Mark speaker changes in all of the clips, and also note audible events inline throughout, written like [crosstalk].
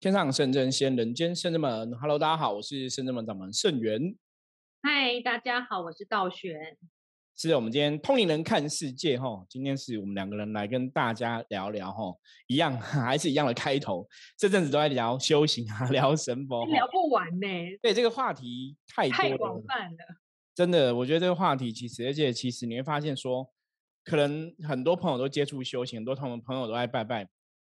Speaker 1: 天上圣真仙，人间圣真门。Hello，大家好，我是圣真门掌门圣元。
Speaker 2: 嗨，大家好，我是道玄。
Speaker 1: 是我们今天通灵人看世界哈，今天是我们两个人来跟大家聊聊哈，一样 [laughs] 还是一样的开头。这阵子都在聊修行啊，聊神佛，
Speaker 2: 聊不完呢。
Speaker 1: 对这个话题太
Speaker 2: 太广泛了，
Speaker 1: 真的，我觉得这个话题其实，而且其实你会发现说，可能很多朋友都接触修行，很多同朋友都爱拜拜。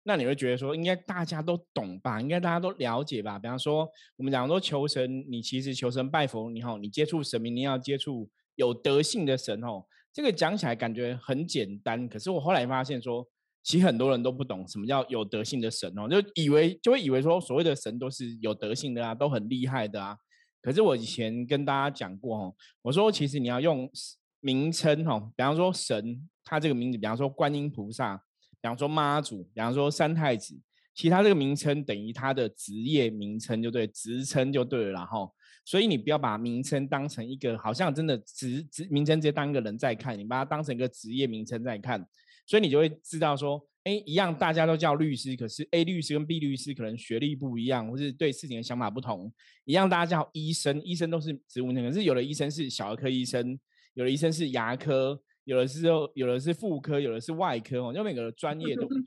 Speaker 1: 那你会觉得说，应该大家都懂吧？应该大家都了解吧？比方说，我们讲说求神，你其实求神拜佛，你好，你接触神明，你要接触有德性的神哦。这个讲起来感觉很简单，可是我后来发现说，其实很多人都不懂什么叫有德性的神哦，就以为就会以为说，所谓的神都是有德性的啊，都很厉害的啊。可是我以前跟大家讲过哦，我说其实你要用名称哦，比方说神，他这个名字，比方说观音菩萨。比方说妈祖，比方说三太子，其他这个名称等于他的职业名称就对，职称就对了，然后，所以你不要把名称当成一个好像真的职职名称直接当一个人在看，你把它当成一个职业名称在看，所以你就会知道说，哎，一样大家都叫律师，可是 A 律师跟 B 律师可能学历不一样，或是对事情的想法不同。一样大家叫医生，医生都是职务，可是有的医生是小儿科医生，有的医生是牙科。有的是哦，有的是妇科，有的是外科哦，就每个专业都不同。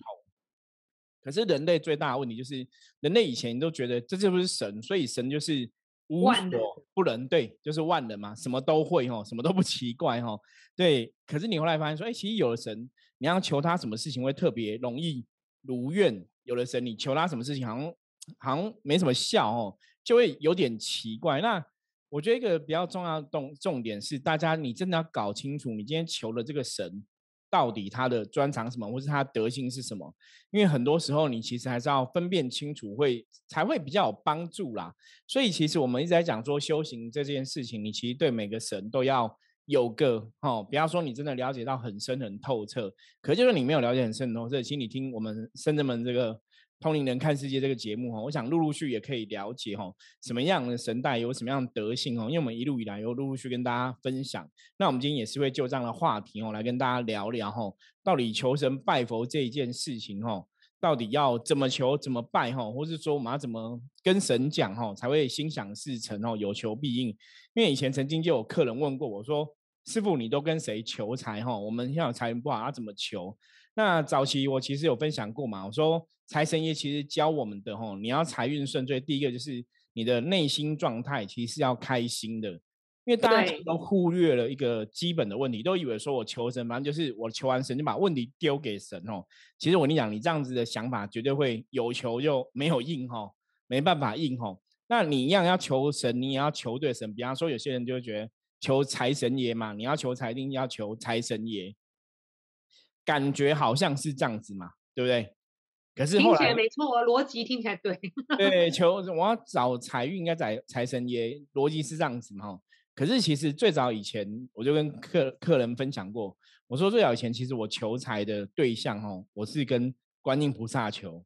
Speaker 1: [laughs] 可是人类最大的问题就是，人类以前都觉得这就不是神，所以神就是无所不能，对，就是万能嘛，什么都会哦，什么都不 [laughs] 奇怪哈，对。可是你后来发现说，哎，其实有了神，你要求他什么事情会特别容易如愿；有了神，你求他什么事情好像好像没什么效哦，就会有点奇怪。那我觉得一个比较重要的重重点是，大家你真的要搞清楚，你今天求的这个神到底他的专长什么，或是他德性是什么？因为很多时候你其实还是要分辨清楚，会才会比较有帮助啦。所以其实我们一直在讲说修行这件事情，你其实对每个神都要有个哦，不要说你真的了解到很深很透彻，可就是你没有了解很深很透彻，其实你听我们深圳门这个。通灵人看世界这个节目哈，我想陆陆续也可以了解哈，什么样的神代有什么样的德性哦，因为我们一路以来有陆陆续跟大家分享。那我们今天也是会就这样的话题哦，来跟大家聊聊哈，到底求神拜佛这一件事情哈，到底要怎么求怎么拜哈，或是说我们要怎么跟神讲哈，才会心想事成哦，有求必应。因为以前曾经就有客人问过我说，师傅你都跟谁求财哈？我们现在财源不好，要怎么求？那早期我其实有分享过嘛，我说财神爷其实教我们的吼，你要财运顺遂，第一个就是你的内心状态其实是要开心的，因为大家都忽略了一个基本的问题，都以为说我求神，反正就是我求完神就把问题丢给神哦。其实我跟你讲，你这样子的想法绝对会有求就没有应吼，没办法应吼。那你一样要求神，你也要求对神。比方说有些人就会觉得求财神爷嘛，你要求财一定要求财神爷。感觉好像是这样子嘛，对不对？可是
Speaker 2: 听起来没错，逻辑听起来对。[laughs]
Speaker 1: 对，求我要找财运，应该在财神爷，逻辑是这样子嘛？可是其实最早以前，我就跟客客人分享过，我说最早以前，其实我求财的对象哦，我是跟观音菩萨求，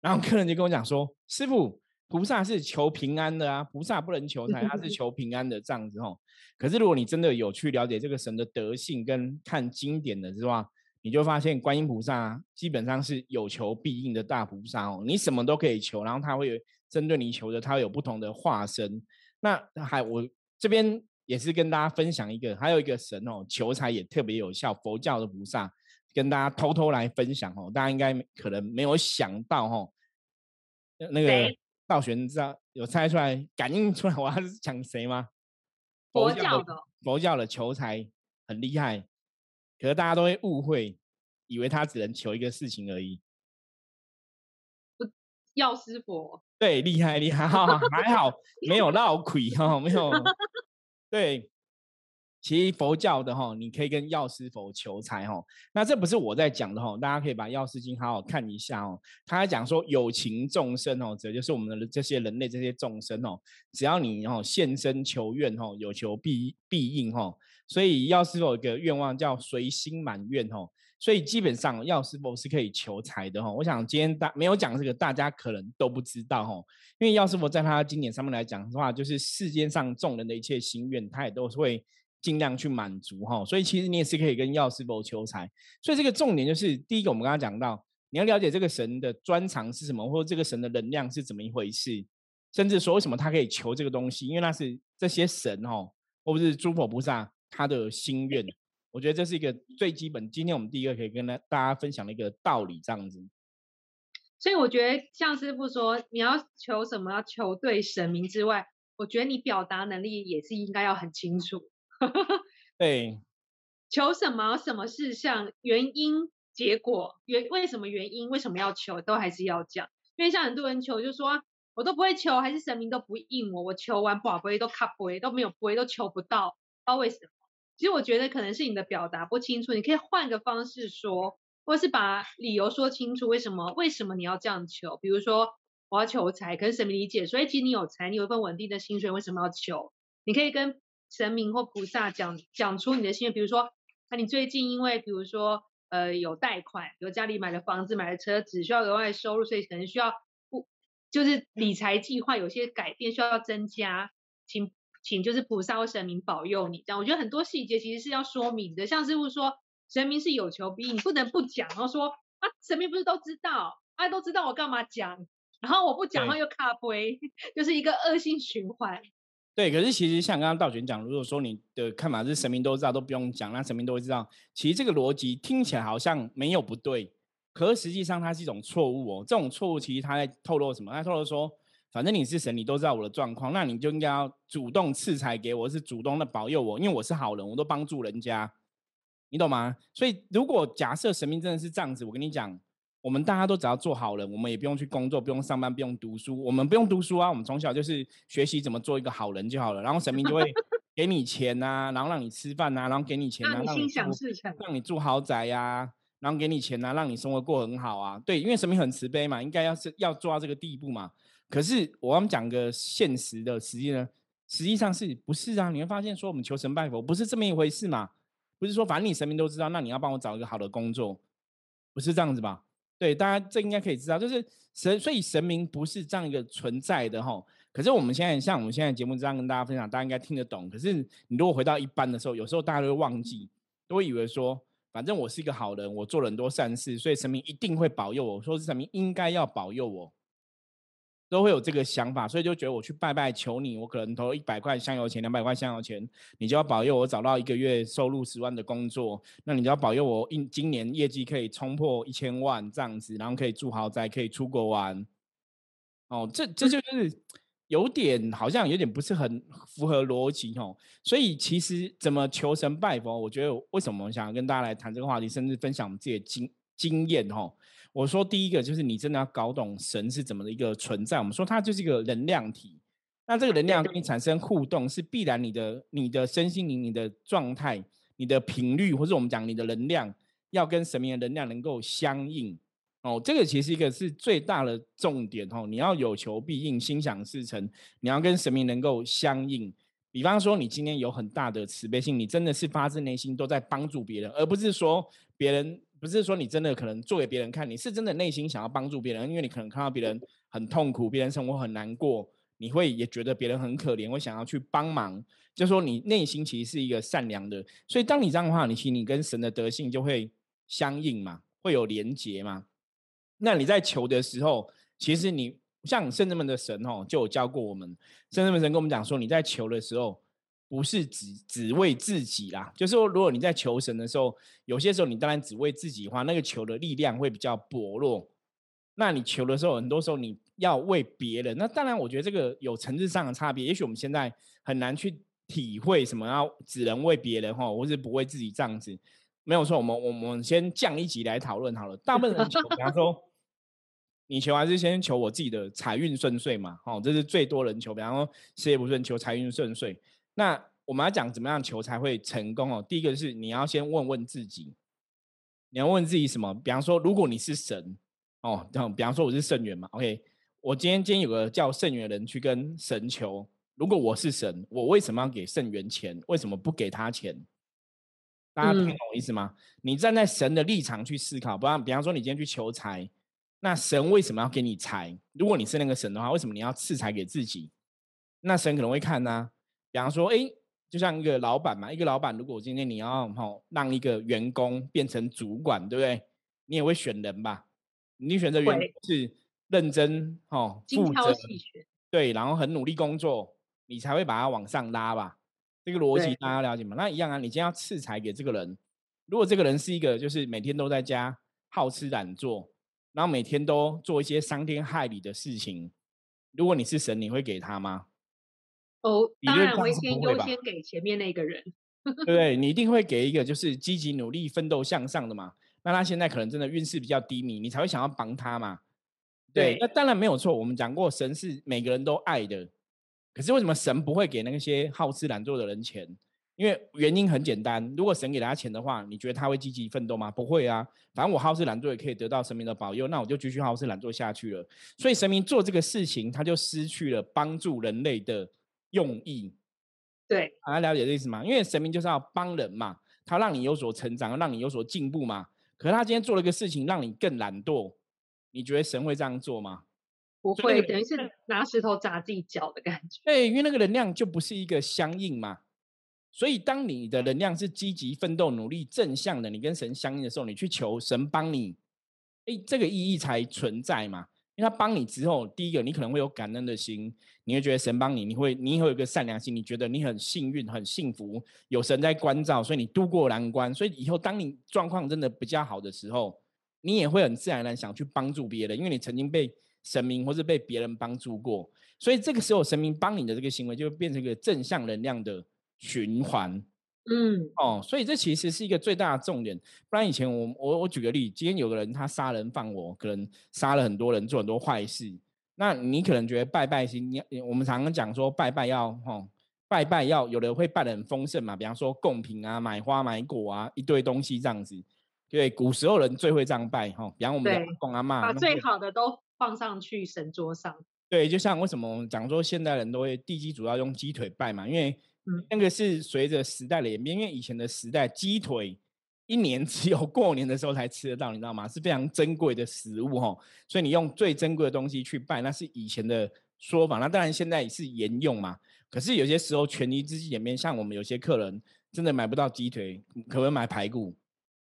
Speaker 1: 然后客人就跟我讲说，师傅，菩萨是求平安的啊，菩萨不能求财，他是求平安的这样子哦。可是如果你真的有去了解这个神的德性，跟看经典的是吧？你就发现观音菩萨基本上是有求必应的大菩萨哦，你什么都可以求，然后他会针对你求的，他会有不同的化身。那还我这边也是跟大家分享一个，还有一个神哦，求财也特别有效，佛教的菩萨跟大家偷偷来分享哦，大家应该可能没有想到哦，那个道玄知道有猜出来、感应出来我要是讲谁吗？
Speaker 2: 佛教的
Speaker 1: 佛教的求财很厉害。可是大家都会误会，以为他只能求一个事情而已。
Speaker 2: 药师佛。
Speaker 1: 对，厉害厉害哈，还好 [laughs] 没有闹鬼哈，没有。对，其实佛教的哈，你可以跟药师佛求财哈。那这不是我在讲的哈，大家可以把《药师经》好好看一下哦。他在讲说，有情众生哦，这就是我们的这些人类这些众生哦，只要你哦现身求愿哦，有求必必应哈。所以药师佛有一个愿望叫随心满愿吼，所以基本上药师佛是可以求财的吼。我想今天大没有讲这个，大家可能都不知道吼。因为药师佛在他经典上面来讲的话，就是世间上众人的一切心愿，他也都是会尽量去满足哈。所以其实你也是可以跟药师佛求财。所以这个重点就是第一个，我们刚刚讲到你要了解这个神的专长是什么，或者这个神的能量是怎么一回事，甚至说为什么他可以求这个东西，因为那是这些神哦，或者是诸佛菩萨他的心愿。我觉得这是一个最基本。今天我们第一个可以跟大大家分享的一个道理，这样子。
Speaker 2: 所以我觉得，像师傅说，你要求什么，要求对神明之外，我觉得你表达能力也是应该要很清楚。[laughs]
Speaker 1: 对，
Speaker 2: 求什么，什么事项，原因、结果，原为什么原因，为什么要求，都还是要讲。因为像很多人求，就说我都不会求，还是神明都不应我，我求完不会都卡不会，都没有不会，都求不到，不知道为什么。其实我觉得可能是你的表达不清楚，你可以换个方式说。或是把理由说清楚，为什么为什么你要这样求？比如说我要求财，可是神明理解，所以其实你有财，你有一份稳定的薪水，为什么要求？你可以跟神明或菩萨讲讲出你的心愿，比如说，那你最近因为比如说呃有贷款，比如家里买了房子、买了车只，需要额外收入，所以可能需要不就是理财计划有些改变，需要增加，请请就是菩萨或神明保佑你。这样我觉得很多细节其实是要说明的，像师傅说。神明是有求必应，你不能不讲。然后说啊，神明不是都知道，啊都知道我干嘛讲？然后我不讲，然后又卡杯，[laughs] 就是一个恶性循环。
Speaker 1: 对，可是其实像刚刚道玄讲，如果说你的看法是神明都知道，都不用讲，那神明都会知道。其实这个逻辑听起来好像没有不对，可是实际上它是一种错误哦。这种错误其实它在透露什么？它透露说，反正你是神，你都知道我的状况，那你就应该要主动赐财给我，是主动的保佑我，因为我是好人，我都帮助人家。你懂吗？所以如果假设神明真的是这样子，我跟你讲，我们大家都只要做好人，我们也不用去工作，不用上班，不用读书。我们不用读书啊，我们从小就是学习怎么做一个好人就好了。然后神明就会 [laughs] 给你钱呐，然后让你吃饭呐，然后给你钱啊，让你住，让你住豪宅呀，然后给你钱呐，让你生活过很好啊。对，因为神明很慈悲嘛，应该要是要做到这个地步嘛。可是我们讲个现实的实际呢，实际上是不是啊？你会发现说我们求神拜佛不是这么一回事嘛。不是说反正你神明都知道，那你要帮我找一个好的工作，不是这样子吧？对，大家这应该可以知道，就是神，所以神明不是这样一个存在的哈。可是我们现在像我们现在节目这样跟大家分享，大家应该听得懂。可是你如果回到一般的时候，有时候大家都会忘记，都会以为说，反正我是一个好人，我做了很多善事，所以神明一定会保佑我，说是神明应该要保佑我。都会有这个想法，所以就觉得我去拜拜求你，我可能投一百块香油钱、两百块香油钱，你就要保佑我找到一个月收入十万的工作，那你就要保佑我一今年业绩可以冲破一千万这样子，然后可以住豪宅，可以出国玩。哦，这这就是有点好像有点不是很符合逻辑哦。所以其实怎么求神拜佛，我觉得为什么想要跟大家来谈这个话题，甚至分享我们自己的经经验哦。我说第一个就是你真的要搞懂神是怎么的一个存在。我们说它就是一个能量体，那这个能量跟你产生互动是必然，你的你的身心灵、你的状态、你的频率，或者我们讲你的能量，要跟神明的能量能够相应哦。这个其实一个是最大的重点哦。你要有求必应，心想事成，你要跟神明能够相应。比方说，你今天有很大的慈悲心，你真的是发自内心都在帮助别人，而不是说别人。不是说你真的可能做给别人看，你是真的内心想要帮助别人，因为你可能看到别人很痛苦，别人生活很难过，你会也觉得别人很可怜，会想要去帮忙。就说你内心其实是一个善良的，所以当你这样的话，你其实你跟神的德性就会相应嘛，会有连结嘛。那你在求的时候，其实你像圣人们的神哦，就有教过我们，圣人们神跟我们讲说，你在求的时候。不是只只为自己啦，就是说，如果你在求神的时候，有些时候你当然只为自己的话，那个求的力量会比较薄弱。那你求的时候，很多时候你要为别人，那当然我觉得这个有层次上的差别。也许我们现在很难去体会什么要只能为别人哈，或是不为自己这样子，没有错。我们我们先降一级来讨论好了。大部分人求，比方说你求还是先求我自己的财运顺遂嘛，哦，这是最多人求。比方说事业不顺，求财运顺遂。那我们要讲怎么样求才会成功哦？第一个是你要先问问自己，你要问自己什么？比方说，如果你是神哦，这样，比方说我是圣元嘛，OK，我今天今天有个叫圣元的人去跟神求，如果我是神，我为什么要给圣元钱？为什么不给他钱？大家听懂我意思吗？你站在神的立场去思考，不然，比方说你今天去求财，那神为什么要给你财？如果你是那个神的话，为什么你要赐财给自己？那神可能会看呢。比方说，哎，就像一个老板嘛，一个老板，如果今天你要哈让一个员工变成主管，对不对？你也会选人吧？你选择员
Speaker 2: 工
Speaker 1: 是认真哦，
Speaker 2: 精
Speaker 1: 负责，对，然后很努力工作，你才会把他往上拉吧。这个逻辑大家了解吗？那一样啊，你今天要赐财给这个人，如果这个人是一个就是每天都在家好吃懒做，然后每天都做一些伤天害理的事情，如果你是神，你会给他吗？
Speaker 2: 哦，当然我会先优先给前面那个人，
Speaker 1: 对 [laughs] 不对？你一定会给一个就是积极努力、奋斗向上的嘛。那他现在可能真的运势比较低迷，你才会想要帮他嘛。对，
Speaker 2: 对
Speaker 1: 那当然没有错。我们讲过，神是每个人都爱的，可是为什么神不会给那些好吃懒做的人钱？因为原因很简单，如果神给他钱的话，你觉得他会积极奋斗吗？不会啊。反正我好吃懒做也可以得到神明的保佑，那我就继续好吃懒做下去了。所以神明做这个事情，他就失去了帮助人类的用意。
Speaker 2: 对
Speaker 1: 大家了解这意思吗？因为神明就是要帮人嘛，他让你有所成长，让你有所进步嘛。可是他今天做了一个事情，让你更懒惰，你觉得神会这样做吗？
Speaker 2: 不会，等于是拿石头砸自己脚的感觉。
Speaker 1: 对，因为那个能量就不是一个相应嘛。所以当你的能量是积极、奋斗、努力、正向的，你跟神相应的时候，你去求神帮你，哎，这个意义才存在嘛。因为他帮你之后，第一个你可能会有感恩的心，你会觉得神帮你，你会你会有一个善良心，你觉得你很幸运、很幸福，有神在关照，所以你度过难关。所以以后当你状况真的比较好的时候，你也会很自然而然想去帮助别人，因为你曾经被神明或是被别人帮助过。所以这个时候，神明帮你的这个行为就变成一个正向能量的循环。
Speaker 2: 嗯，
Speaker 1: 哦，所以这其实是一个最大的重点。不然以前我我我举个例，今天有个人他杀人放火，可能杀了很多人，做很多坏事。那你可能觉得拜拜心，你我们常常讲说拜拜要哦，拜拜要有的会拜的很丰盛嘛，比方说贡品啊、买花买果啊，一堆东西这样子。对，古时候人最会这样拜哈、哦，比方我们的阿公阿妈，
Speaker 2: 把最好的都放上去神桌上。
Speaker 1: 对，就像为什么讲说现代人都会地基主要用鸡腿拜嘛，因为那个是随着时代的演变，因为以前的时代鸡腿一年 [laughs] 只有过年的时候才吃得到，你知道吗？是非常珍贵的食物哈，所以你用最珍贵的东西去拜，那是以前的说法。那当然现在是沿用嘛，可是有些时候权宜之计演变，像我们有些客人真的买不到鸡腿，可不可以买排骨？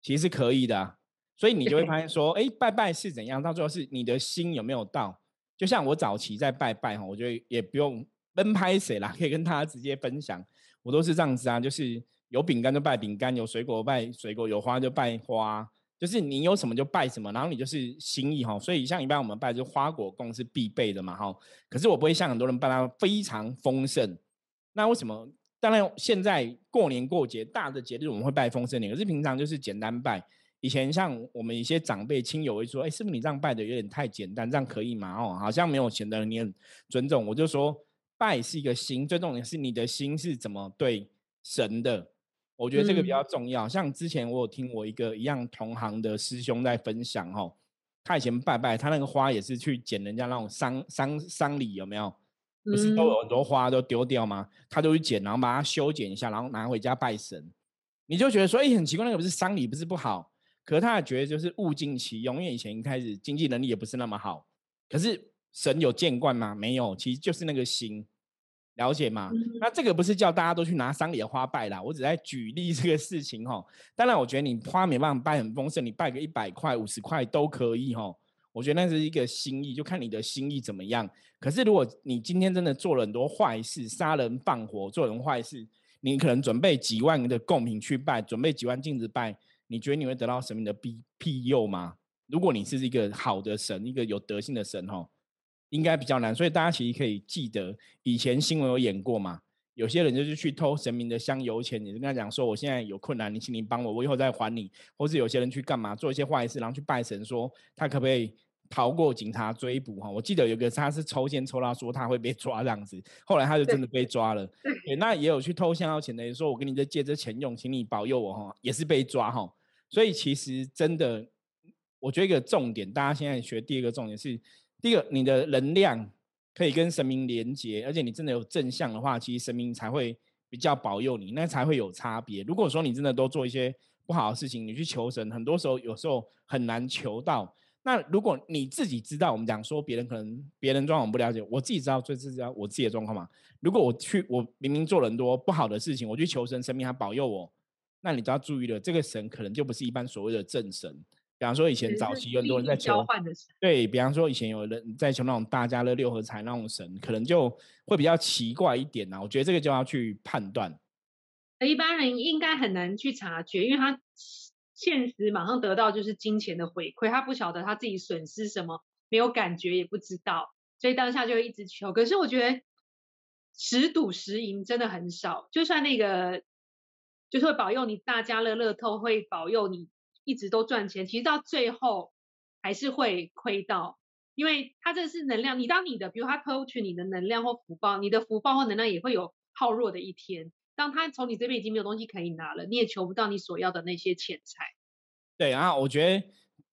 Speaker 1: 其实是可以的啊、所以你就会发现说，哎，拜拜是怎样，到最后是你的心有没有到。就像我早期在拜拜哈，我觉得也不用奔拍谁啦，可以跟大家直接分享。我都是这样子啊，就是有饼干就拜饼干，有水果拜水果，有花就拜花，就是你有什么就拜什么，然后你就是心意哈。所以像一般我们拜就花果供是必备的嘛哈。可是我不会像很多人拜它非常丰盛。那为什么？当然现在过年过节大的节日我们会拜丰盛点，可是平常就是简单拜。以前像我们一些长辈亲友会说：“哎，师傅你这样拜的有点太简单，这样可以吗？”哦，好像没有显得你很尊重。我就说，拜是一个心，最重点是你的心是怎么对神的。我觉得这个比较重要。像之前我有听我一个一样同行的师兄在分享哦，他以前拜拜，他那个花也是去捡人家那种丧丧丧礼有没有？不是都
Speaker 2: 嗯
Speaker 1: 有很多花都丢掉吗？他都去捡，然后把它修剪一下，然后拿回家拜神。你就觉得说，哎，很奇怪，那个不是丧礼，不是不好，可是他也觉得就是物尽其用，因为以前一开始经济能力也不是那么好。可是神有见惯吗？没有，其实就是那个心，了解吗？
Speaker 2: 嗯
Speaker 1: 那这个不是叫大家都去拿丧礼的花拜啦，我只在举例这个事情哈。当然，我觉得你花没办法拜很丰盛，你拜个一百块、五十块都可以哈。我觉得那是一个心意，就看你的心意怎么样。可是如果你今天真的做了很多坏事，杀人放火，做人坏事，你可能准备几万的贡品去拜，准备几万镜子拜，你觉得你会得到神明的庇庇佑吗？如果你是一个好的神，一个有德性的神哈，应该比较难。所以大家其实可以记得，以前新闻有演过嘛，有些人就是去偷神明的香油钱，你就跟他讲说，我现在有困难，你请你帮我，我以后再还你。或是有些人去干嘛，做一些坏事，然后去拜神，说他可不可以逃过警察追捕哈？我记得有个他是抽签抽到说他会被抓这样子，后来他就真的被抓了。对，那也有去偷香油钱的人说，我跟你这借这钱用，请你保佑我哈，也是被抓哈。所以其实真的，我觉得一个重点，大家现在学第二个重点是，第一个你的能量可以跟神明连接，而且你真的有正向的话，其实神明才会比较保佑你，那才会有差别。如果说你真的都做一些不好的事情，你去求神，很多时候有时候很难求到。那如果你自己知道，我们讲说别人可能别人状况不了解，我自己知道最知道我自己的状况嘛。如果我去，我明明做了很多不好的事情，我去求神，神明还保佑我，那你就要注意了，这个神可能就不是一般所谓的正神，比方说以前早期有很多人在求
Speaker 2: 交换的神，
Speaker 1: 对比方说以前有人在求那种大家乐六合彩那种神，可能就会比较奇怪一点呐、我觉得这个就要去判断。
Speaker 2: 一般人应该很难去察觉，因为他现实马上得到就是金钱的回馈，他不晓得他自己损失什么，没有感觉也不知道，所以当下就会一直求。可是我觉得十赌十赢真的很少，就算那个就是会保佑你大家乐乐透会保佑你一直都赚钱，其实到最后还是会亏到。因为它这是能量，你当你的，比如它偷取你的能量或福报，你的福报或能量也会有耗弱的一天。当他从你这边已经没有东西可以拿了，你也求不到你所要的那些钱财。
Speaker 1: 对，然后我觉得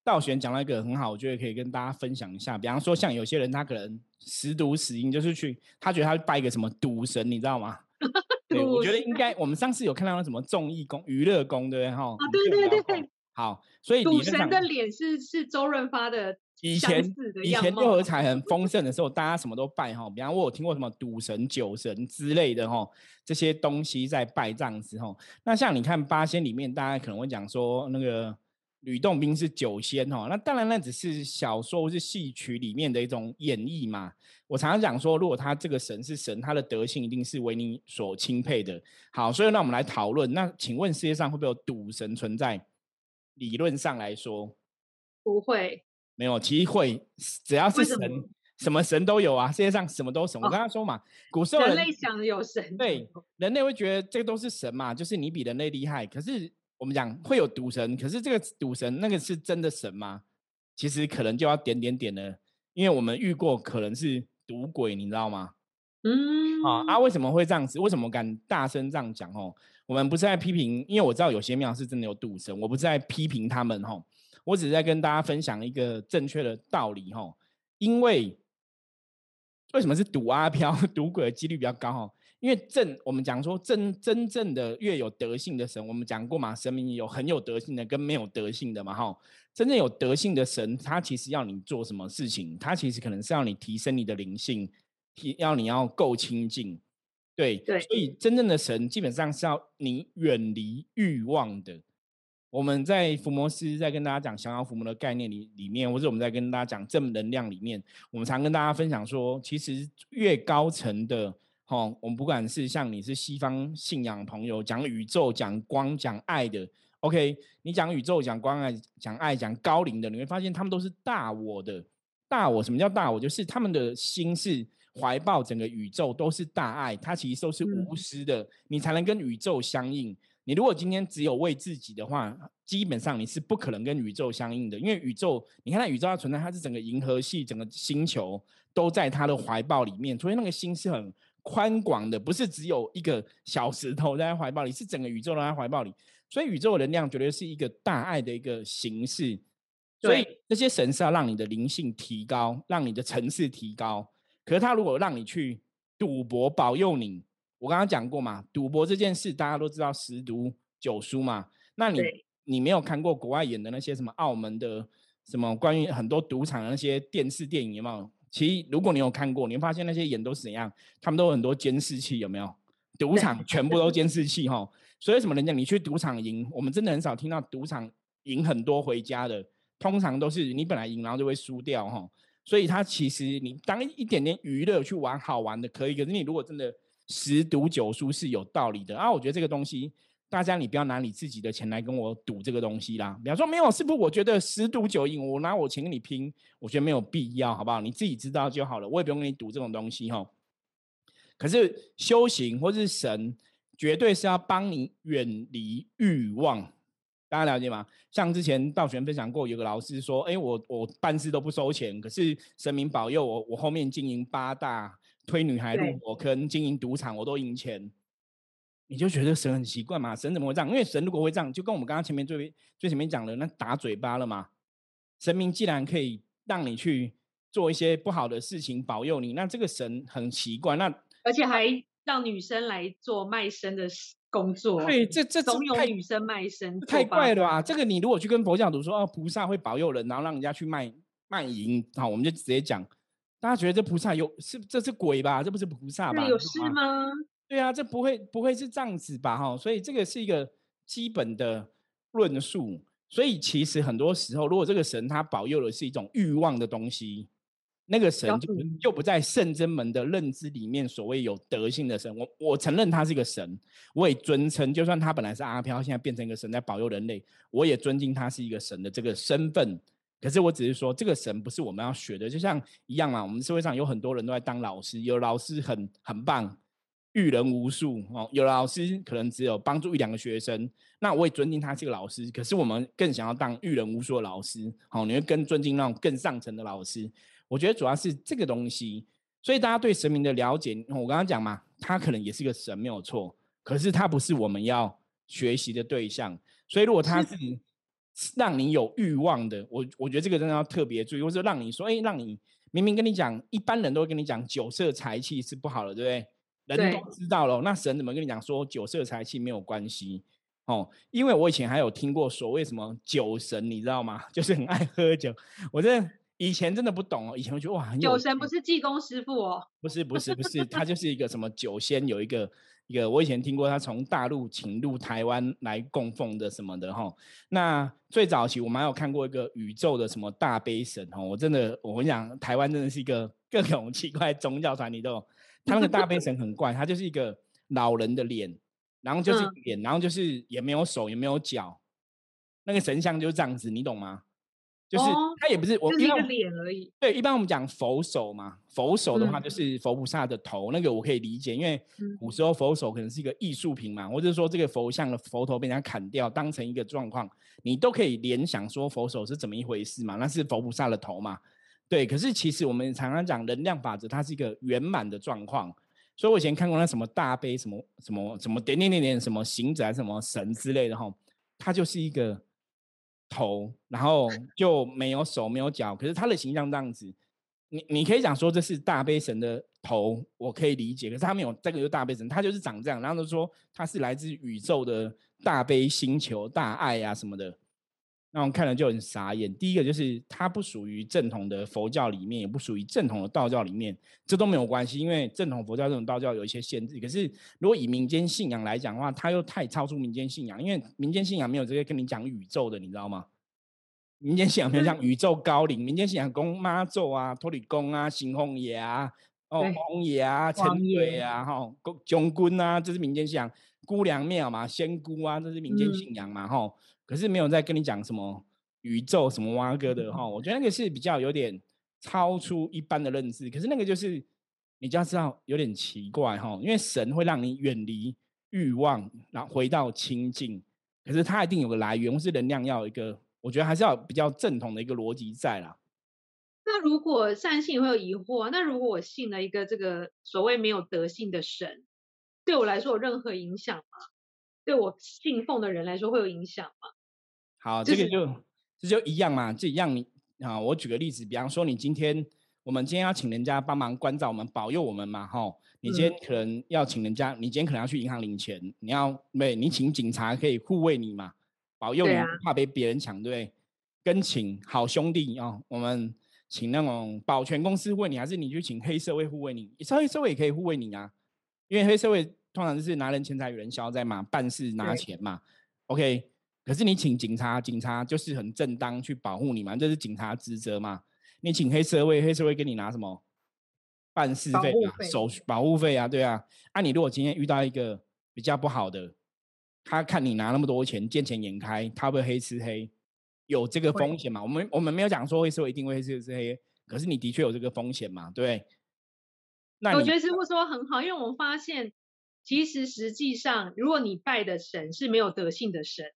Speaker 1: 道玄讲到一个很好，我觉得可以跟大家分享一下。比方说，像有些人他可能十赌十赢，就是去他觉得他拜一个什么赌神，你知道吗？[laughs] 对，我
Speaker 2: 赌
Speaker 1: 觉得应该，我们上次有看到那什么综艺宫、娱乐宫，对不对？哈，
Speaker 2: 啊，对对对对，
Speaker 1: 好，所以
Speaker 2: 赌神的脸是是周润发的
Speaker 1: 以前以前六合彩很丰盛的时候，大家什么都拜哈。比方我有听过什么赌神、酒神之类的哈，这些东西在拜这样子哈。那像你看八仙里面，大家可能会讲说那个吕洞宾是酒仙哈。那当然那只是小说或是戏曲里面的一种演绎嘛。我常常讲说，如果他这个神是神，他的德性一定是为你所钦佩的。好，所以那我们来讨论。那请问世界上会不会有赌神存在？理论上来说，
Speaker 2: 不会，
Speaker 1: 没有，其实会，只要是神，什么神都有啊，世界上什么都神。我
Speaker 2: 哦
Speaker 1: 刚刚说嘛，古时候人
Speaker 2: 人类想有神，
Speaker 1: 对人类会觉得这个都是神嘛，就是你比人类厉害。可是我们讲会有赌神，可是这个赌神那个是真的神吗？其实可能就要点点点了，因为我们遇过可能是赌鬼，你知道吗？
Speaker 2: 嗯，
Speaker 1: 啊啊，为什么会这样子？为什么敢大声这样讲？哦，我们不是在批评，因为我知道有些庙是真的有赌神，我不是在批评他们吼，我只是在跟大家分享一个正确的道理吼。因为为什么是赌阿飘、[laughs] 赌鬼的几率比较高吼？因为正我们讲说真真正的越有德性的神，我们讲过嘛，神明有很有德性的跟没有德性的嘛哈。真正有德性的神，他其实要你做什么事情？他其实可能是要你提升你的灵性，要你要够清净，对，
Speaker 2: 对
Speaker 1: 所以真正的神基本上是要你远离欲望的。我们在伏魔师在跟大家讲降妖伏魔的概念里里面，或者我们在跟大家讲正能量里面，我们常跟大家分享说，其实越高层的，哈，我们不管是像你是西方信仰朋友讲宇宙、讲光、讲爱的，OK，你讲宇宙、讲光爱、讲爱、讲高龄的，你会发现他们都是大我的。大我什么叫大我？就是他们的心是怀抱整个宇宙都是大爱，它其实都是
Speaker 2: 嗯
Speaker 1: 无私的，你才能跟宇宙相应。你如果今天只有为自己的话，基本上你是不可能跟宇宙相应的，因为宇宙，你看它宇宙它存在，它是整个银河系、整个星球都在它的怀抱里面，所以那个心是很宽广的，不是只有一个小石头在它怀抱里，是整个宇宙都在它怀抱里。所以宇宙的能量绝对是一个大爱的一个形式。所以这些神是要让你的灵性提高，让你的层次提高。可是他如果让你去赌博保佑你，我刚刚讲过嘛，赌博这件事大家都知道十赌九输嘛。那你你没有看过国外演的那些什么澳门的什么关于很多赌场的那些电视电影有没有？其实如果你有看过，你会发现那些演都是怎样，他们都有很多监视器，有没有？赌场全部 [laughs] 都监视器哈，所以为什么人家你去赌场赢，我们真的很少听到赌场赢很多回家的，通常都是你本来赢然后就会输掉哈。所以它其实你当一点点娱乐去玩好玩的可以，可是你如果真的十赌九输是有道理的啊。我觉得这个东西，大家你不要拿你自己的钱来跟我赌这个东西啦。比方说没有，是不是？我觉得十赌九赢，我拿我钱跟你拼，我觉得没有必要，好不好？你自己知道就好了，我也不用跟你赌这种东西哈。可是修行或是神，绝对是要帮你远离欲望，大家了解吗？像之前道玄分享过，有个老师说：“哎，我我办事都不收钱，可是神明保佑我，我后面经营八大、推女孩入
Speaker 2: 对
Speaker 1: 火坑、经营赌场，我都赢钱。”你就觉得神很奇怪嘛？神怎么会这样？因为神如果会这样，就跟我们刚刚前面最最前面讲的那打嘴巴了嘛。神明既然可以让你去做一些不好的事情保佑你，那这个神很奇怪。那
Speaker 2: 而且还让女生来做卖身的事工作，
Speaker 1: 对，这这这
Speaker 2: 怂恿
Speaker 1: 太
Speaker 2: 女生卖身，
Speaker 1: 太怪了吧？这个你如果去跟佛教徒说，哦，菩萨会保佑人，然后让人家去卖卖淫，好，我们就直接讲，大家觉得这菩萨有是这是鬼吧？这不是菩萨吧？
Speaker 2: 有事？吗？
Speaker 1: 对啊，这不会不会是这样子吧？哈，所以这个是一个基本的论述。所以其实很多时候，如果这个神他保佑的是一种欲望的东西，那个神就就不在圣真门的认知里面，所谓有德性的神。我我承认他是一个神，我也尊称，就算他本来是阿飘，现在变成一个神在保佑人类，我也尊敬他是一个神的这个身份。可是我只是说，这个神不是我们要学的，就像一样嘛。我们社会上有很多人都在当老师，有老师很很棒，育人无数哦。有老师可能只有帮助一两个学生，那我也尊敬他这个老师。可是我们更想要当育人无数的老师，好，你会更尊敬那种更上层的老师。我觉得主要是这个东西，所以大家对神明的了解，我刚刚讲嘛，他可能也是个神，没有错。可是他不是我们要学习的对象。所以如果他是让你有欲望的，我我觉得这个真的要特别注意，或者让你说，哎，让你明明跟你讲，一般人都会跟你讲酒色财气是不好的，对不对？人都知道了，那神怎么跟你讲说酒色财气没有关系？哦，因为我以前还有听过所谓什么酒神，你知道吗？[laughs] 就是很爱喝酒，我真的。以前真的不懂哦，以前我觉得哇，
Speaker 2: 酒神不是济公师傅哦，
Speaker 1: 不是不是不是，他就是一个什么酒仙，有一个一个，我以前听过他从大陆请入台湾来供奉的什么的哈。那最早期我们还有看过一个宇宙的什么大悲神哦，我真的我跟你讲，台湾真的是一个各种奇怪宗教团体都有，他那个大悲神很怪，他就是一个老人的脸，然后就是脸，然后就是也没有手也没有脚，那个神像就是这样子，你懂吗？就是他也不是我，
Speaker 2: 就是一个脸而已。
Speaker 1: 对，一般我们讲佛手嘛，佛手的话就是佛菩萨的头，那个我可以理解，因为古时候佛手可能是一个艺术品嘛，或者说这个佛像的佛头被人家砍掉，当成一个状况，你都可以联想说佛手是怎么一回事嘛，那是佛菩萨的头嘛。对，可是其实我们常常讲能量法则，它是一个圆满的状况，所以我以前看过那什么大悲什么什么什么点点点点什么行者什么神之类的哈，它就是一个。头，然后就没有手没有脚，可是他的形象这样子，你你可以讲说这是大悲神的头，我可以理解。可是他没有这个，就大悲神，他就是长这样。然后就说他是来自宇宙的大悲星球、大爱啊什么的，那我看了就很傻眼。第一个就是它不属于正统的佛教里面，也不属于正统的道教里面，这都没有关系，因为正统佛教这种道教有一些限制。可是如果以民间信仰来讲的话，它又太超出民间信仰，因为民间信仰没有直接跟你讲宇宙的，你知道吗？民间信仰比如像宇宙高龄，民间信仰供妈祖啊、托里公啊、行红爷啊、哦王爷啊、陈水啊、哈、将军啊，这是民间信仰。姑娘庙嘛、仙姑啊，这是民间信仰嘛，哈。可是没有在跟你讲什么宇宙什么蛙哥的哈，我觉得那个是比较有点超出一般的认知。可是那个就是你就要知道有点奇怪哈，因为神会让你远离欲望，然后回到清净。可是它一定有个来源，或是能量要一个。我觉得还是要比较正统的一个逻辑在啦。
Speaker 2: 那如果善信会有疑惑，那如果我信了一个这个所谓没有德性的神，对我来说有任何影响吗？对我信奉的人来说会有影响吗？
Speaker 1: 好，这个就这就一样嘛，这一样你啊，我举个例子，比方说你今天我们今天要请人家帮忙关照我们、保佑我们嘛，吼，你今天可能要请人家，你今天可能要去银行领钱，你要没你请警察可以护卫你嘛。保佑你，怕被别人抢，对不对？跟请好兄弟哦，我们请那种保全公司护卫你，还是你去请黑社会护卫你？黑社会也可以护卫你啊，因为黑社会通常就是拿人钱财与人消灾嘛，办事拿钱嘛。OK，可是你请警察，警察就是很正当去保护你嘛，这是警察职责嘛。你请黑社会，黑社会给你拿什么办事费啊？手保护费啊？对啊。啊，你如果今天遇到一个比较不好的。他看你拿那么多钱，见钱眼开，他会黑吃黑，有这个风险嘛？我们我们没有讲说会说一定会黑吃黑，可是你的确有这个风险嘛？对。
Speaker 2: 那我觉得师傅说很好，因为我们发现，其实实际上，如果你拜的神是没有德性的神，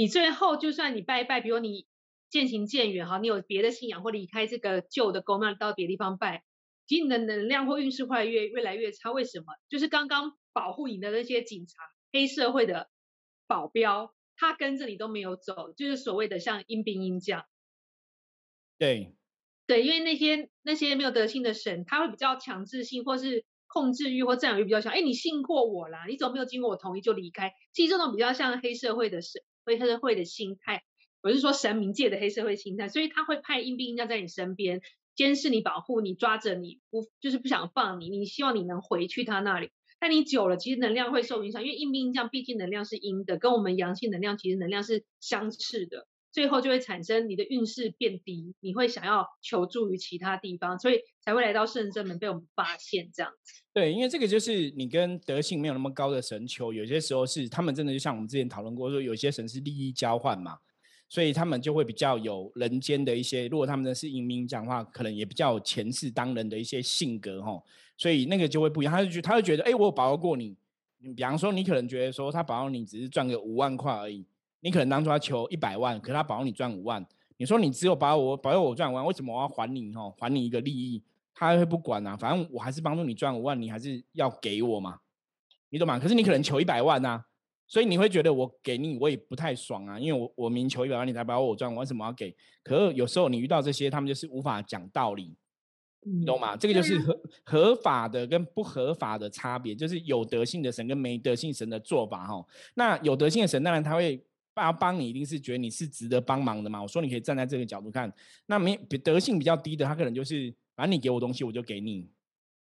Speaker 2: 你最后就算你拜一拜，比如你渐行渐远哈，你有别的信仰或离开这个旧的宫庙到别的地方拜，其实你的能量或运势会越越来越差。为什么？就是刚刚保护你的那些警察。黑社会的保镖，他跟着你都没有走，就是所谓的像阴兵阴将。
Speaker 1: 对，
Speaker 2: 对，因为那些那些没有德性的神，他会比较强制性，或是控制欲或占有欲比较强。哎，你信过我啦，你怎么没有经过我同意就离开？其实这种比较像黑社会的神，黑社会的心态，我是说神明界的黑社会心态，所以他会派阴兵阴将在你身边，监视你、保护你、抓着你，不就是不想放你？你希望你能回去他那里。但你久了，其实能量会受影响，因为硬币硬将毕竟能量是阴的，跟我们阳性能量其实能量是相斥的。最后就会产生你的运势变低，你会想要求助于其他地方，所以才会来到圣真门被我们发现这样子。
Speaker 1: 对，因为这个就是你跟德性没有那么高的神求，有些时候是他们真的就像我们之前讨论过，说有些神是利益交换嘛，所以他们就会比较有人间的一些，如果他们的是阴明讲话，可能也比较有前世当人的一些性格哈，所以那个就会不一样，他就觉他就觉得，哎，我有保佑过你，你比方说你可能觉得说他保佑你只是赚个五万块而已。你可能当初他求一百万，可是他保你赚五万。你说你只有把我保佑我赚五万，为什么我要还你？哦，还你一个利益，他会不管啊？反正我还是帮助你赚五万，你还是要给我嘛？你懂吗？可是你可能求一百万呐，所以你会觉得我给你我也不太爽啊，因为我我明求一百万你才保我赚，我为什么要给？可是有时候你遇到这些，他们就是无法讲道理，你懂吗？这个就是合合法的跟不合法的差别，就是有德性的神跟没德性神的做法哈。那有德性的神当然他会。要帮你一定是觉得你是值得帮忙的嘛？我说你可以站在这个角度看，那没德性比较低的，他可能就是反正你给我东西我就给你。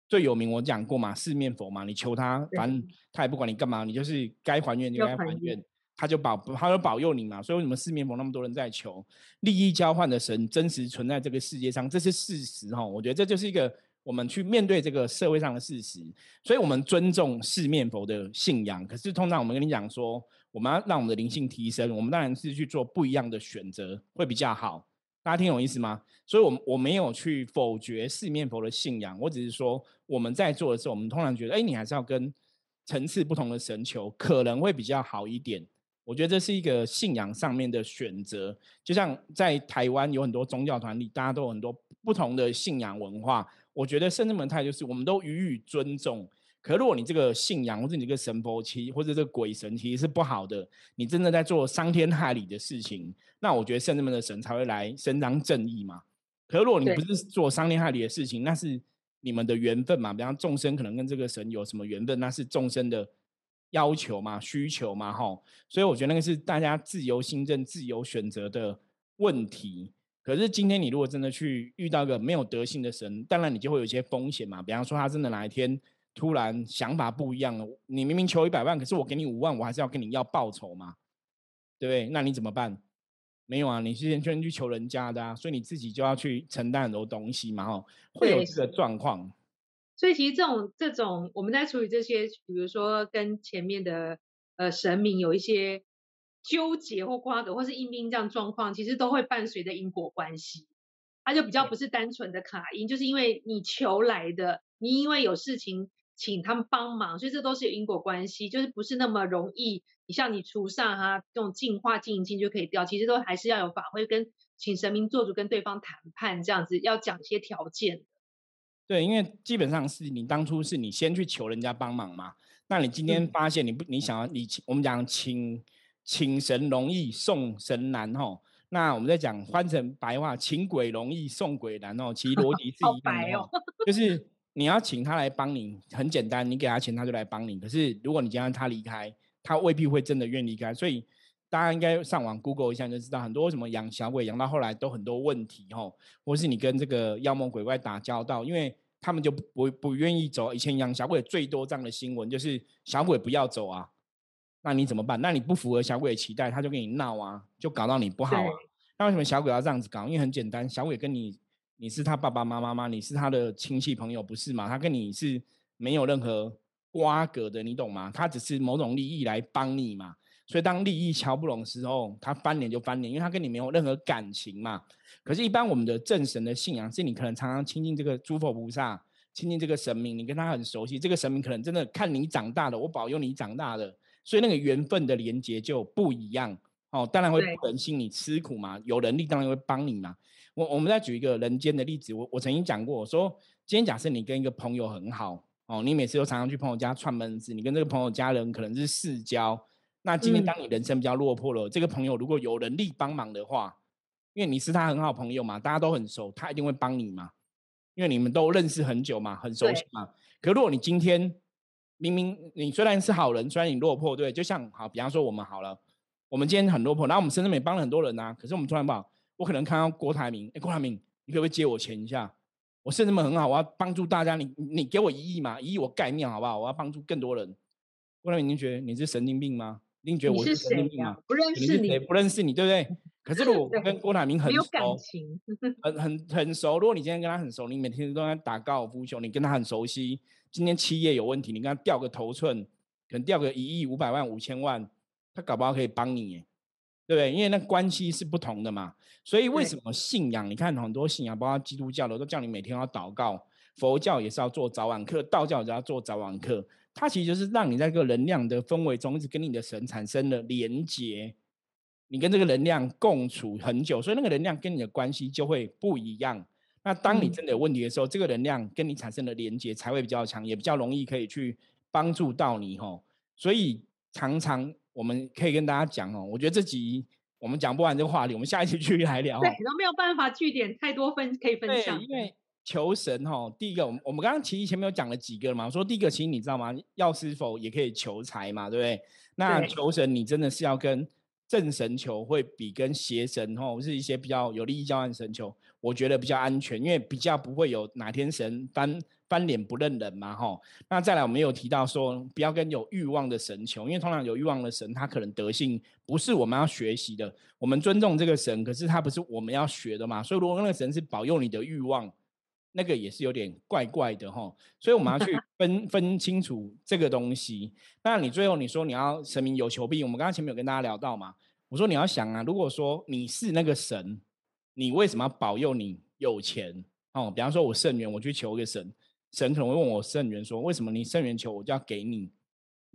Speaker 1: 最有名我讲过嘛，四面佛嘛，你求他，反正他也不管你干嘛，你就是该还愿就该还愿，他就保他就保佑你嘛。所以为什么四面佛那么多人在求利益交换的神真实存在这个世界上，这是事实哈。我觉得这就是一个。我们去面对这个社会上的事实，所以我们尊重四面佛的信仰。可是通常我们跟你讲说，我们要让我们的灵性提升，我们当然是去做不一样的选择会比较好。大家听懂意思吗？所以，我我没有去否决四面佛的信仰，我只是说我们在做的时候，我们通常觉得，哎，你还是要跟层次不同的神求，可能会比较好一点。我觉得这是一个信仰上面的选择。就像在台湾有很多宗教团体，大家都有很多不同的信仰文化。我觉得圣人门态就是，我们都予以尊重。可如果你这个信仰或者你这个神佛期或者这个鬼神其实是不好的，你真的在做伤天害理的事情，那我觉得圣人门的神才会来伸张正义嘛。可如果你不是做伤天害理的事情，那是你们的缘分嘛。比方众生可能跟这个神有什么缘分，那是众生的要求嘛、需求嘛，吼。所以我觉得那个是大家自由心证、自由选择的问题。可是今天你如果真的去遇到一个没有德性的神，当然你就会有一些风险嘛。比方说他真的哪一天突然想法不一样了，你明明求一百万，可是我给你五万，我还是要跟你要报酬嘛，对不对？那你怎么办？没有啊，你是先先去求人家的啊，所以你自己就要去承担很多东西嘛，哈，会有这个状况。
Speaker 2: 所以其实这种这种我们在处理这些，比如说跟前面的呃神明有一些。纠结或瓜葛或是阴兵这样状况，其实都会伴随着因果关系，它就比较不是单纯的卡因，就是因为你求来的，你因为有事情请他们帮忙，所以这都是有因果关系，就是不是那么容易。你像你除上哈这种净化静一静就可以掉，其实都还是要有法会跟请神明做主跟对方谈判这样子，要讲一些条件。
Speaker 1: 对，因为基本上是你当初是你先去求人家帮忙嘛，那你今天发现你不你想要你我们讲请。请神容易送神难哦，那我们在讲翻成白话，请鬼容易送鬼难哦。其实逻辑是 [laughs] 一样的，[laughs] 就是你要请他来帮你，很简单，你给他钱他就来帮你。可是如果你将他离开，他未必会真的愿意离开。所以大家应该上网 Google 一下就知道，很多什么养小鬼养到后来都很多问题吼，或是你跟这个妖魔鬼怪打交道，因为他们就不不愿意走。以前养小鬼最多这样的新闻就是小鬼不要走啊。那你怎么办？那你不符合小鬼的期待，他就跟你闹啊，就搞到你不好啊。那为什么小鬼要这样子搞？因为很简单，小鬼跟你你是他爸爸妈妈吗？你是他的亲戚朋友不是吗？他跟你是没有任何瓜葛的，你懂吗？他只是某种利益来帮你嘛。所以当利益瞧不拢的时候，他翻脸就翻脸，因为他跟你没有任何感情嘛。可是，一般我们的正神的信仰是，你可能常常亲近这个诸佛菩萨，亲近这个神明，你跟他很熟悉，这个神明可能真的看你长大的，我保佑你长大的。所以那个缘分的连接就不一样哦，当然会不忍心你吃苦嘛，有能力当然会帮你嘛。我我们再举一个人间的例子，我我曾经讲过，我说今天假设你跟一个朋友很好哦，你每次都常常去朋友家串门子，你跟这个朋友家人可能是世交。那今天当你人生比较落魄了，这个朋友如果有能力帮忙的话，因为你是他很好朋友嘛，大家都很熟，他一定会帮你嘛，因为你们都认识很久嘛，很熟悉嘛。可如果你今天明明你虽然是好人，虽然你落魄，对，就像好，比方说我们好了，我们今天很落魄，然后我们深圳也帮了很多人呐。可是我们突然不好，我可能看到郭台铭，哎，郭台铭，你可不可以借我钱一下？我圣人们很好，我要帮助大家，你你给我一亿嘛，一亿我盖庙好不好？我要帮助更多人。郭台铭，您觉得你是神经病吗？您觉得我是神经病吗？
Speaker 2: 不认识你，
Speaker 1: 不认识你，对不对？可是如果 [laughs] 我跟郭台铭很熟，[laughs] 很很很熟，如果你今天跟他很熟，你每天都在打高尔夫球，你跟他很熟悉，今天企业有问题，你跟他掉个头寸，可能掉个一亿五百万五千万，他搞不好可以帮你，对不对？因为那关系是不同的嘛。所以为什么信仰？你看很多信仰，包括基督教的，都叫你每天要祷告；佛教也是要做早晚课，道教也要做早晚课。它其实就是让你在这个能量的氛围中，一直跟你的神产生了连接。你跟这个能量共处很久，所以那个能量跟你的关系就会不一样。那当你真的有问题的时候，这个能量跟你产生的连接才会比较强，也比较容易可以去帮助到你吼。所以常常我们可以跟大家讲哦，我觉得这集我们讲不完这个话题，我们下一期继续来聊。
Speaker 2: 对，都没有办法据点太多分可以分享。
Speaker 1: 因为求神哈，第一个我们我们刚刚其实前面有讲了几个嘛，说第一个其实你知道吗？药师否也可以求财嘛，对不对？那求神你真的是要跟。正神求会比跟邪神吼是一些比较有利益交换神求，我觉得比较安全，因为比较不会有哪天神翻翻脸不认人嘛吼。那再来我们有提到说，不要跟有欲望的神求，因为通常有欲望的神，他可能德性不是我们要学习的。我们尊重这个神，可是他不是我们要学的嘛。所以如果那个神是保佑你的欲望，那个也是有点怪怪的哈。所以我们要去 [laughs] 分分清楚这个东西。那你最后你说你要神明有求必应，我们刚刚前面有跟大家聊到嘛。我说你要想啊，如果说你是那个神，你为什么要保佑你有钱？哦，比方说我圣元，我去求一个神，神可能会问我圣元说，为什么你圣元求我就要给你？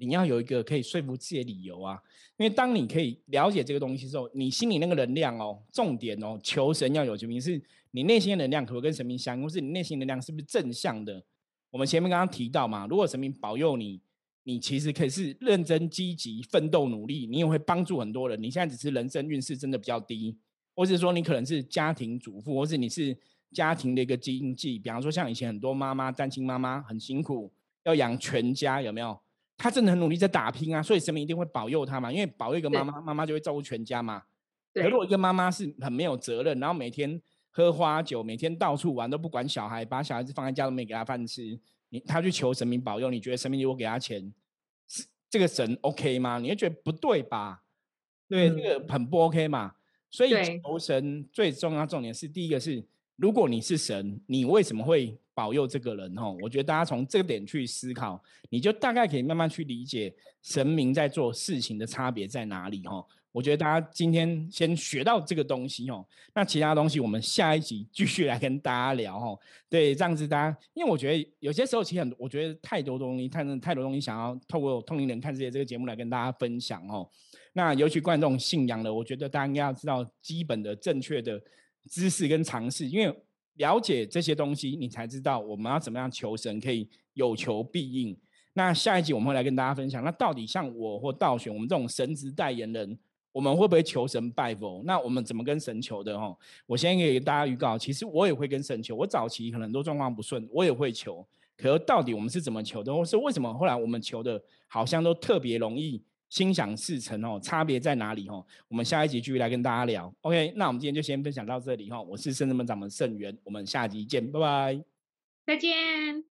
Speaker 1: 你要有一个可以说服自己的理由啊。因为当你可以了解这个东西之后，你心里那个能量哦，重点哦，求神要有求明，是你内心的能量可不可以跟神明相应，或是你内心能量是不是正向的？我们前面刚刚提到嘛，如果神明保佑你。你其实可以是认真、积极、奋斗、努力，你也会帮助很多人。你现在只是人生运势真的比较低，或是说你可能是家庭主妇，或是你是家庭的一个经济。比方说，像以前很多妈妈、单亲妈妈很辛苦，要养全家，有没有？她真的很努力在打拼啊，所以神明一定会保佑他嘛，因为保佑一个妈妈，妈妈就会照顾全家嘛。可如果一个妈妈是很没有责任，然后每天喝花酒，每天到处玩，都不管小孩，把小孩子放在家都没给他饭吃。你他去求神明保佑，你觉得神明如果给他钱，这个神 OK 吗？你会觉得不对吧？对，这个很不 OK 嘛。所以求神最重要重点是，第一个是，如果你是神，你为什么会保佑这个人？哈，我觉得大家从这个点去思考，你就大概可以慢慢去理解神明在做事情的差别在哪里。哈。我觉得大家今天先学到这个东西哦，那其他东西我们下一集继续来跟大家聊哦。对，这样子大家，因为我觉得有些时候其实很，我觉得太多东西，太太多东西想要透过通灵人看世界这个节目来跟大家分享哦。那尤其观众信仰的，我觉得大家应该要知道基本的正确的知识跟常识，因为了解这些东西，你才知道我们要怎么样求神可以有求必应。那下一集我们会来跟大家分享，那到底像我或道玄，我们这种神职代言人。我们会不会求神拜佛？那我们怎么跟神求的？哈，我先给大家预告，其实我也会跟神求。我早期可能很多状况不顺，我也会求。可到底我们是怎么求的，或是为什么后来我们求的好像都特别容易心想事成？哦，差别在哪里？哦，我们下一集继续来跟大家聊。OK，那我们今天就先分享到这里。哈，我是圣人门掌门圣元，我们下集见，拜拜，
Speaker 2: 再见。